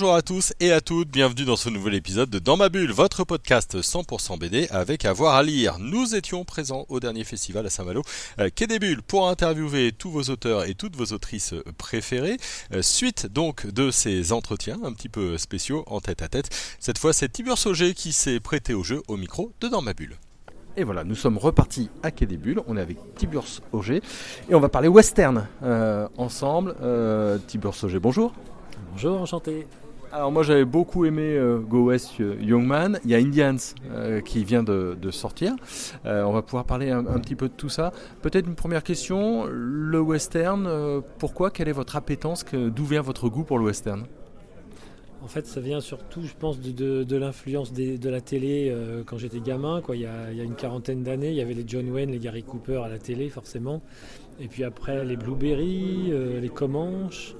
Bonjour à tous et à toutes, bienvenue dans ce nouvel épisode de Dans ma bulle, votre podcast 100% BD avec avoir à, lire. Nous étions présents au dernier festival à Saint-Malo, euh, Quai des Bulles, pour interviewer tous vos auteurs et toutes vos autrices préférées. Euh, suite donc de ces entretiens un petit peu spéciaux en tête à tête. Cette fois, c'est Tibur Sauger qui s'est prêté au jeu au micro de Dans ma bulle. Et voilà, nous sommes repartis à Quai des Bulles. On est avec Tiburce Auger et on va parler western euh, ensemble. Euh, Tiburce Auger, bonjour. Bonjour, enchanté. Alors moi j'avais beaucoup aimé euh, Go West euh, Young Man. Il y a Indians euh, qui vient de, sortir. Euh, on va pouvoir parler un, petit peu de tout ça. Peut-être une première question. Le western, pourquoi? Quelle est votre appétence D'où vient votre goût pour le western? En fait, ça vient surtout, je pense, de, l'influence de la télé euh, quand j'étais gamin. Quoi. Il, y a, une quarantaine d'années, il y avait les John Wayne, les Gary Cooper à la télé, forcément. Et puis après, les Blueberry, euh, les Comanches.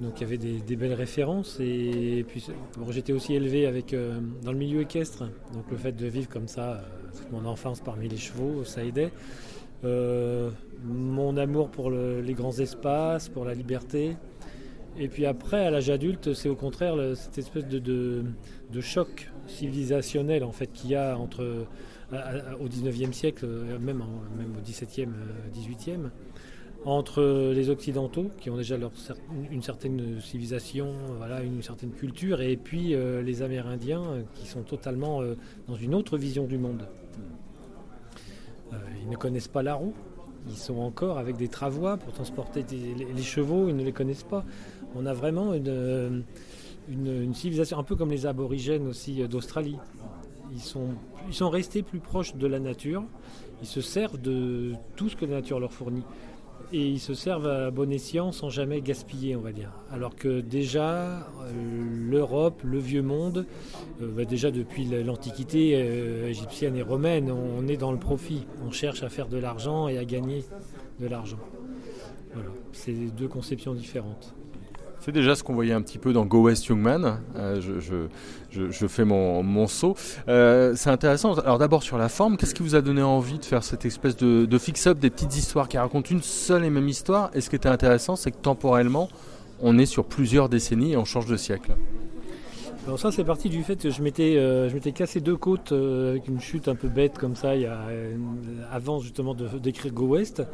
Donc il y avait des, belles références. Et, puis bon, j'étais aussi élevé avec, euh, dans le milieu équestre. Donc le fait de vivre comme ça, toute mon enfance parmi les chevaux, ça aidait. Mon amour pour le- les grands espaces, pour la liberté. Et puis après, à l'âge adulte, c'est au contraire cette espèce de, choc civilisationnel en fait qu'il y a entre au 19e siècle, euh, même, au 17e, euh, 18e, entre les Occidentaux qui ont déjà une certaine civilisation, voilà, une certaine culture, et puis euh, les Amérindiens euh, qui sont totalement euh, dans une autre vision du monde. Euh, ils ne connaissent pas la roue. Ils sont encore avec des travois pour transporter les, chevaux, ils ne les connaissent pas. On a vraiment une, euh, civilisation, un peu comme les aborigènes aussi euh, d'Australie. Ils sont restés plus proches de la nature, ils se servent de tout ce que la nature leur fournit. Et ils se servent à bon escient sans jamais gaspiller, on va dire. Alors que déjà, euh, l'Europe, le vieux monde, euh, bah, déjà depuis l'Antiquité euh, égyptienne et romaine, on est dans le profit. On cherche à faire de l'argent et à gagner de l'argent. Voilà, c'est deux conceptions différentes. C'est déjà ce qu'on voyait un petit peu dans Go West Young Man. Euh, je, fais mon, mon saut. Euh, c'est intéressant. Alors d'abord sur la forme, qu'est-ce qui vous a donné envie de faire cette espèce de, de fix-up des petites histoires qui racontent une seule et même histoire? Et ce qui était intéressant, c'est que temporellement, on est sur plusieurs décennies et on change de siècle. Alors ça c'est parti du fait que je m'étais euh, je m'étais cassé deux côtes euh, avec une chute un peu bête comme ça il y a, euh, avant justement de- d'écrire Go West.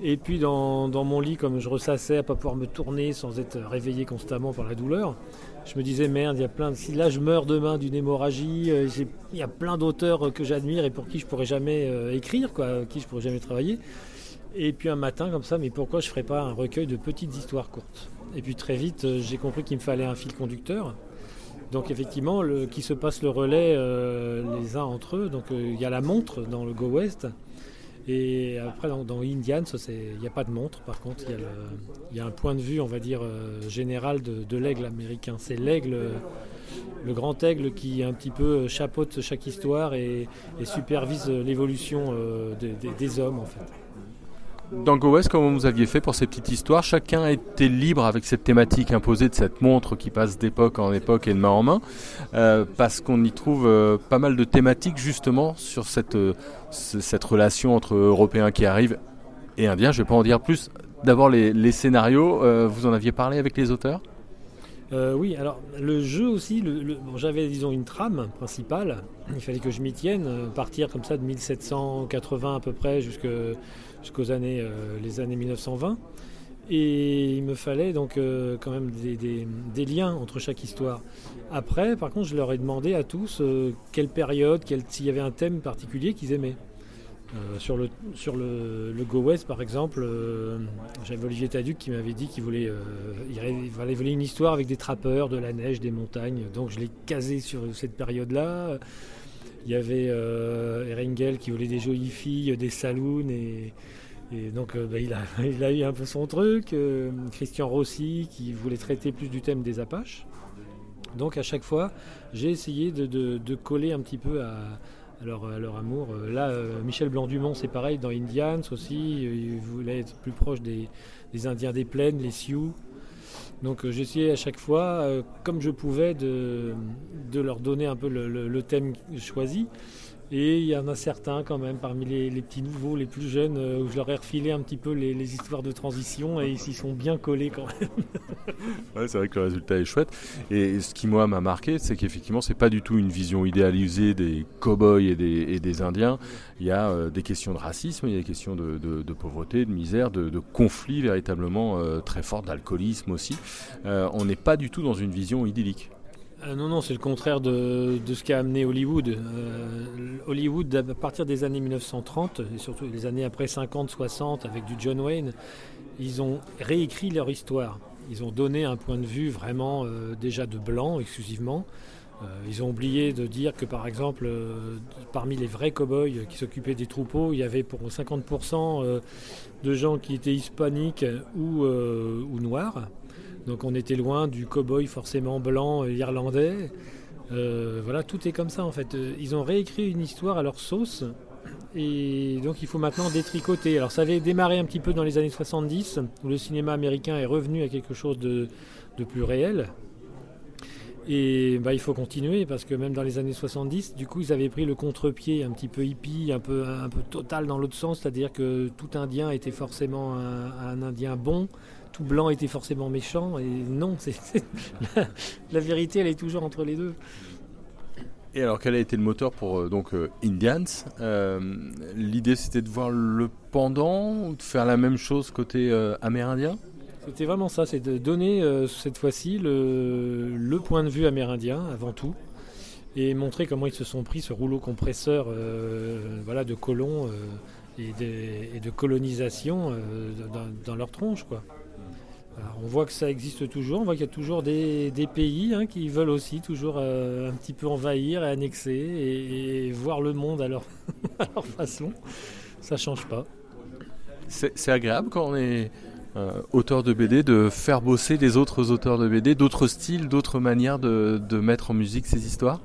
Et puis dans, mon lit, comme je ressassais à pas pouvoir me tourner sans être réveillé constamment par la douleur, je me disais merde, il y a plein de... si là je meurs demain d'une hémorragie, il y a plein d'auteurs que j'admire et pour qui je pourrais jamais écrire, quoi, qui je pourrais jamais travailler. Et puis un matin comme ça, mais pourquoi je ferais pas un recueil de petites histoires courtes? Et puis très vite, j'ai compris qu'il me fallait un fil conducteur. Donc effectivement, qui se passe le relais euh, les uns entre eux. Donc euh, il y a la montre dans le Go West. Et après, dans, dans Indian, ça, c'est- il n'y a pas de montre. Par contre, il y, a un point de vue, on va dire, euh, général de, l'aigle américain. C'est l'aigle, le grand aigle qui un petit peu chapeaute chaque histoire et, supervise l'évolution des hommes, en fait. Dans Go West, comment vous aviez fait pour ces petites histoires? Chacun était libre avec cette thématique imposée de cette montre qui passe d'époque en époque et de main en main, euh, parce qu'on y trouve euh, pas mal de thématiques justement sur cette, euh, ce- cette relation entre Européens qui arrivent et Indiens. Je vais pas en dire plus. D'abord les, les scénarios, vous en aviez parlé avec les auteurs? Euh, oui, alors le jeu aussi, j'avais disons une trame principale, il fallait que je m'y tienne, euh, partir comme ça de 1780 à peu près jusqu'aux années, euh, les années 1920. Et il me fallait donc euh, quand même des, liens entre chaque histoire. Après, par contre, je leur ai demandé à tous euh, quelle période, quel- s'il y avait un thème particulier qu'ils aimaient. Euh, sur le, sur le, le Go West, par exemple, euh, j'avais Olivier Taduc qui m'avait dit qu'il voulait, euh, fallait voler une histoire avec des trappeurs, de la neige, des montagnes. Donc je l'ai casé sur cette période-là. Il y avait euh, Erengel qui voulait des jolies filles, des saloons et, donc euh, bah, il, a, il a eu un peu son truc. Euh, Christian Rossi qui voulait traiter plus du thème des Apaches. Donc à chaque fois, j'ai essayé de, de- coller un petit peu à leur, à leur amour. Euh, Là, euh, Michel Blanc-Dumont, c'est pareil, dans Indians aussi, euh, il voulait être plus proche des, Indiens des plaines, les Sioux. Donc euh, j'essayais à chaque fois, euh, comme je pouvais, de, leur donner un peu le thème choisi. Et il y en a certains quand même, parmi les, petits nouveaux, les plus jeunes, euh, où je leur ai refilé un petit peu les, histoires de transition et ils s'y sont bien collés quand même. Ouais, c'est vrai que le résultat est chouette. Et ce qui moi m'a marqué, c'est qu'effectivement, c'est pas du tout une vision idéalisée des cow-boys et des, Indiens. Il y a euh, des questions de racisme, il y a des questions de, pauvreté, de misère, de, de conflits véritablement euh, très forts, d'alcoolisme aussi. On n'est pas du tout dans une vision idyllique. Euh, non, non, c'est le contraire de, de ce qu'a amené Hollywood. Euh, Hollywood, à partir des années 1930, et surtout les années après 50-60, avec du John Wayne, ils ont réécrit leur histoire. Ils ont donné un point de vue vraiment euh, déjà de blanc exclusivement. Euh, ils ont oublié de dire que par exemple, parmi les vrais cow-boys qui s'occupaient des troupeaux, il y avait pour 50% euh, de gens qui étaient hispaniques ou, ou noirs. Donc on était loin du cow-boy forcément blanc euh, irlandais. Euh, voilà, tout est comme ça en fait. Euh, Ils ont réécrit une histoire à leur sauce. Et donc il faut maintenant détricoter. Alors ça avait démarré un petit peu dans les années 70, où le cinéma américain est revenu à quelque chose de, plus réel. Et bah, il faut continuer parce que même dans les années 70, du coup, ils avaient pris le contre-pied un petit peu hippie, un peu, un peu total dans l'autre sens, c'est-à-dire que tout Indien était forcément un Indien bon, tout blanc était forcément méchant. Et non, c'est, c'est- la, la vérité, elle est toujours entre les deux. Et alors, quel a été le moteur pour euh, donc euh, Indians Euh, L'idée, c'était de voir le pendant ou de faire la même chose côté euh, amérindien? C'était vraiment ça, c'est de donner euh, cette fois-ci le, le point de vue amérindien avant tout et montrer comment ils se sont pris ce rouleau compresseur voilà, de colons et, de, et de colonisation euh, dans, dans leur tronche. Quoi. On voit que ça existe toujours, on voit qu'il y a toujours des, des pays hein, qui veulent aussi toujours euh, un petit peu envahir et annexer et, et voir le monde à leur, à leur façon. Ça change pas. C'est agréable quand on est euh, auteur de BD de faire bosser des autres auteurs de BD, d'autres styles, d'autres manières de, de mettre en musique ces histoires?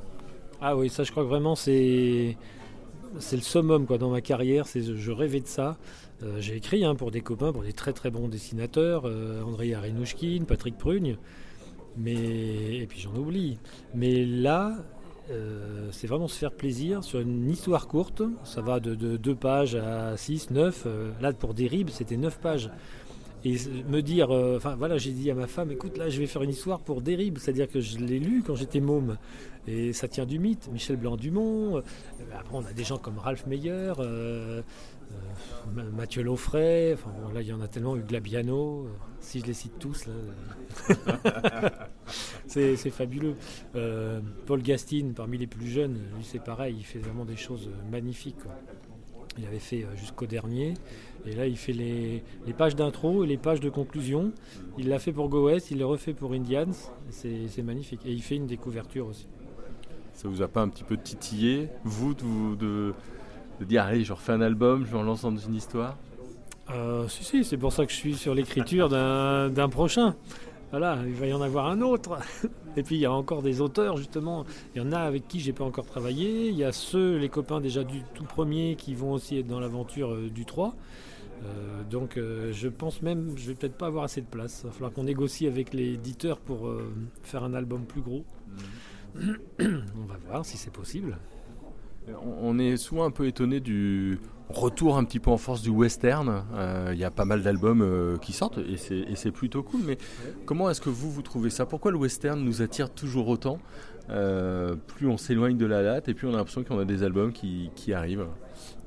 Ah oui, ça je crois que vraiment c'est c'est le summum quoi dans ma carrière. C'est je rêvais de ça. Euh, J'ai écrit hein, pour des copains, pour des très très bons dessinateurs, euh, André Arinouchkine, Patrick Prugne, mais et puis j'en oublie. Mais là, euh, c'est vraiment se faire plaisir sur une histoire courte. Ça va de 2 pages à 6, 9. Euh, là pour des ribs, c'était 9 pages. Et me dire, enfin voilà, j'ai dit à ma femme, écoute, là je vais faire une histoire pour Derib, c'est-à-dire que je l'ai lu quand j'étais môme, et ça tient du mythe, Michel Blanc-Dumont, euh, après on a des gens comme Ralph Meyer, euh, euh, Ma- Mathieu Laufray, enfin là il y en a tellement, Hugues Labiano, euh, si je les cite tous, euh, c'est fabuleux. Euh, Paul Gastine, parmi les plus jeunes, lui c'est pareil, il fait vraiment des choses euh, magnifiques. Il avait fait euh, jusqu'au dernier. Et là, il fait les, pages d'intro et les pages de conclusion. Il l'a fait pour Go West, il le refait pour Indians. C'est magnifique. Et il fait une découverture aussi. Ça vous a pas un petit peu titillé, vous, de, de, de dire allez, je refais un album, je me relance dans une histoire? Euh, si, si, c'est pour ça que je suis sur l'écriture d'un prochain. Voilà, il va y en avoir un autre. Et puis il y a encore des auteurs justement. Il y en a avec qui j'ai pas encore travaillé. Il y a ceux, les copains déjà du tout premier, qui vont aussi être dans l'aventure euh, du 3. Euh, donc euh, je pense même, je vais peut-être pas avoir assez de place. Il va falloir qu'on négocie avec l'éditeur pour euh, faire un album plus gros. On va voir si c'est possible. On est souvent un peu étonné du retour un petit peu en force du western. Euh, Il y a pas mal d'albums euh, qui sortent et c'est et c'est plutôt cool. Mais comment est-ce que vous, vous trouvez ça? Pourquoi le western nous attire toujours autant? Euh, Plus on s'éloigne de la date et plus on a l'impression qu'on a des albums qui, qui arrivent.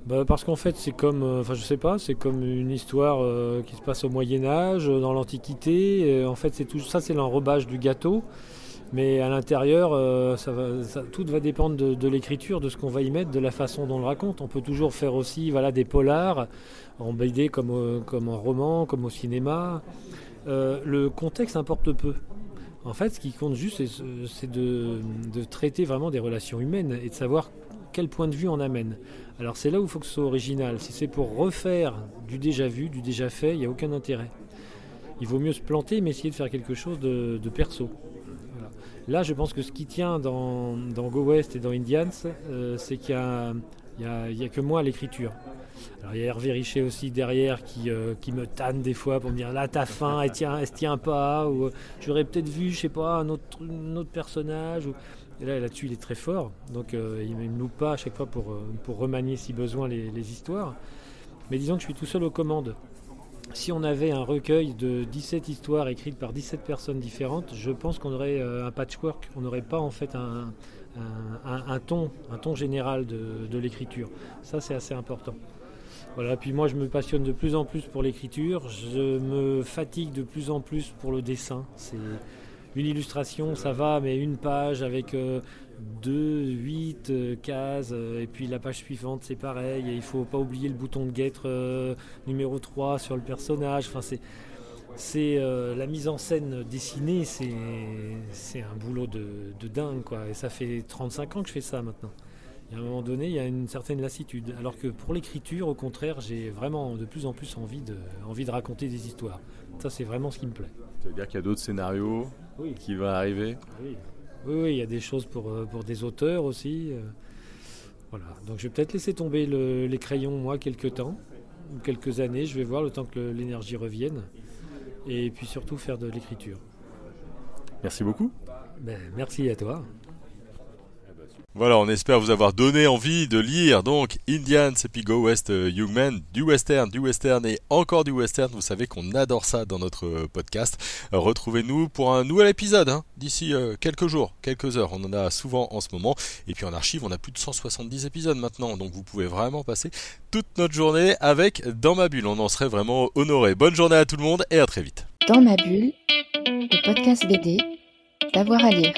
Bah, parce qu'en fait, c'est comme, euh, enfin, je sais pas, c'est comme une histoire euh, qui se passe au Moyen Âge, dans l'Antiquité. En fait, c'est tout ça, c'est l'enrobage du gâteau. Mais à l'intérieur, euh, ça tout va dépendre de, l'écriture, de ce qu'on va y mettre, de la façon dont on le raconte. On peut toujours faire aussi, voilà, des polars en BD comme, comme en roman, comme au cinéma. Euh, le contexte importe peu. En fait, ce qui compte juste, c'est- de, traiter vraiment des relations humaines et de savoir quel point de vue on amène. Alors c'est là où il faut que ce soit original. Si c'est pour refaire du déjà vu, du déjà fait, il n'y a aucun intérêt. Il vaut mieux se planter, mais essayer de faire quelque chose de perso. Là, je pense que ce qui tient dans, dans Go West et dans Indians, euh, c'est qu'il y a, a- que moi à l'écriture. Alors il y a Hervé Richer aussi derrière qui, qui me tanne des fois pour me dire là t'as faim, elle tient, elle tient pas, ou j'aurais peut-être vu, je sais pas, un autre, autre personnage. Et là, là-dessus, il est très fort. Donc, il ne me loupe pas à chaque fois pour, pour remanier si besoin les, les, histoires. Mais disons que je suis tout seul aux commandes. Si on avait un recueil de 17 histoires écrites par 17 personnes différentes, je pense qu'on aurait un patchwork. On n'aurait pas en fait un, ton, un ton général de, de l'écriture. Ça, c'est assez important. Voilà, puis moi je me passionne de plus en plus pour l'écriture, je me fatigue de plus en plus pour le dessin. C'est une illustration, ça va, mais une page avec euh, deux, huit euh, cases, euh, et puis la page suivante c'est pareil, et il faut pas oublier le bouton de guêtre numéro 3 sur le personnage. Enfin, c'est, c'est la mise en scène dessinée, c'est, un boulot de, de dingue, quoi. Et ça fait 35 ans que je fais ça maintenant. Et à un moment donné, il y a une certaine lassitude. Alors que pour l'écriture, au contraire, j'ai vraiment de plus en plus envie de, envie de raconter des histoires. Ça, c'est vraiment ce qui me plaît. Ça veut dire qu'il y a d'autres scénarios oui. qui vont arriver? Oui. oui. il y a des choses pour, pour des auteurs aussi. Voilà. Donc je vais peut-être laisser tomber le, les crayons, moi, quelques temps, quelques années. Je vais voir le temps que l'énergie revienne. Et puis surtout faire de l'écriture. Merci beaucoup. Ben, merci à toi. Voilà, on espère vous avoir donné envie de lire donc Indians et puis Go West euh, du western, du western et encore du western. Vous savez qu'on adore ça dans notre euh, podcast. Euh, Retrouvez-nous pour un nouvel épisode hein, d'ici quelques jours, quelques heures. On en a souvent en ce moment. Et puis en archive, on a plus de 170 épisodes maintenant. Donc vous pouvez vraiment passer toute notre journée avec Dans ma bulle. On en serait vraiment honoré. Bonne journée à tout le monde et à très vite. Dans ma bulle, le podcast BD, d'avoir à lire.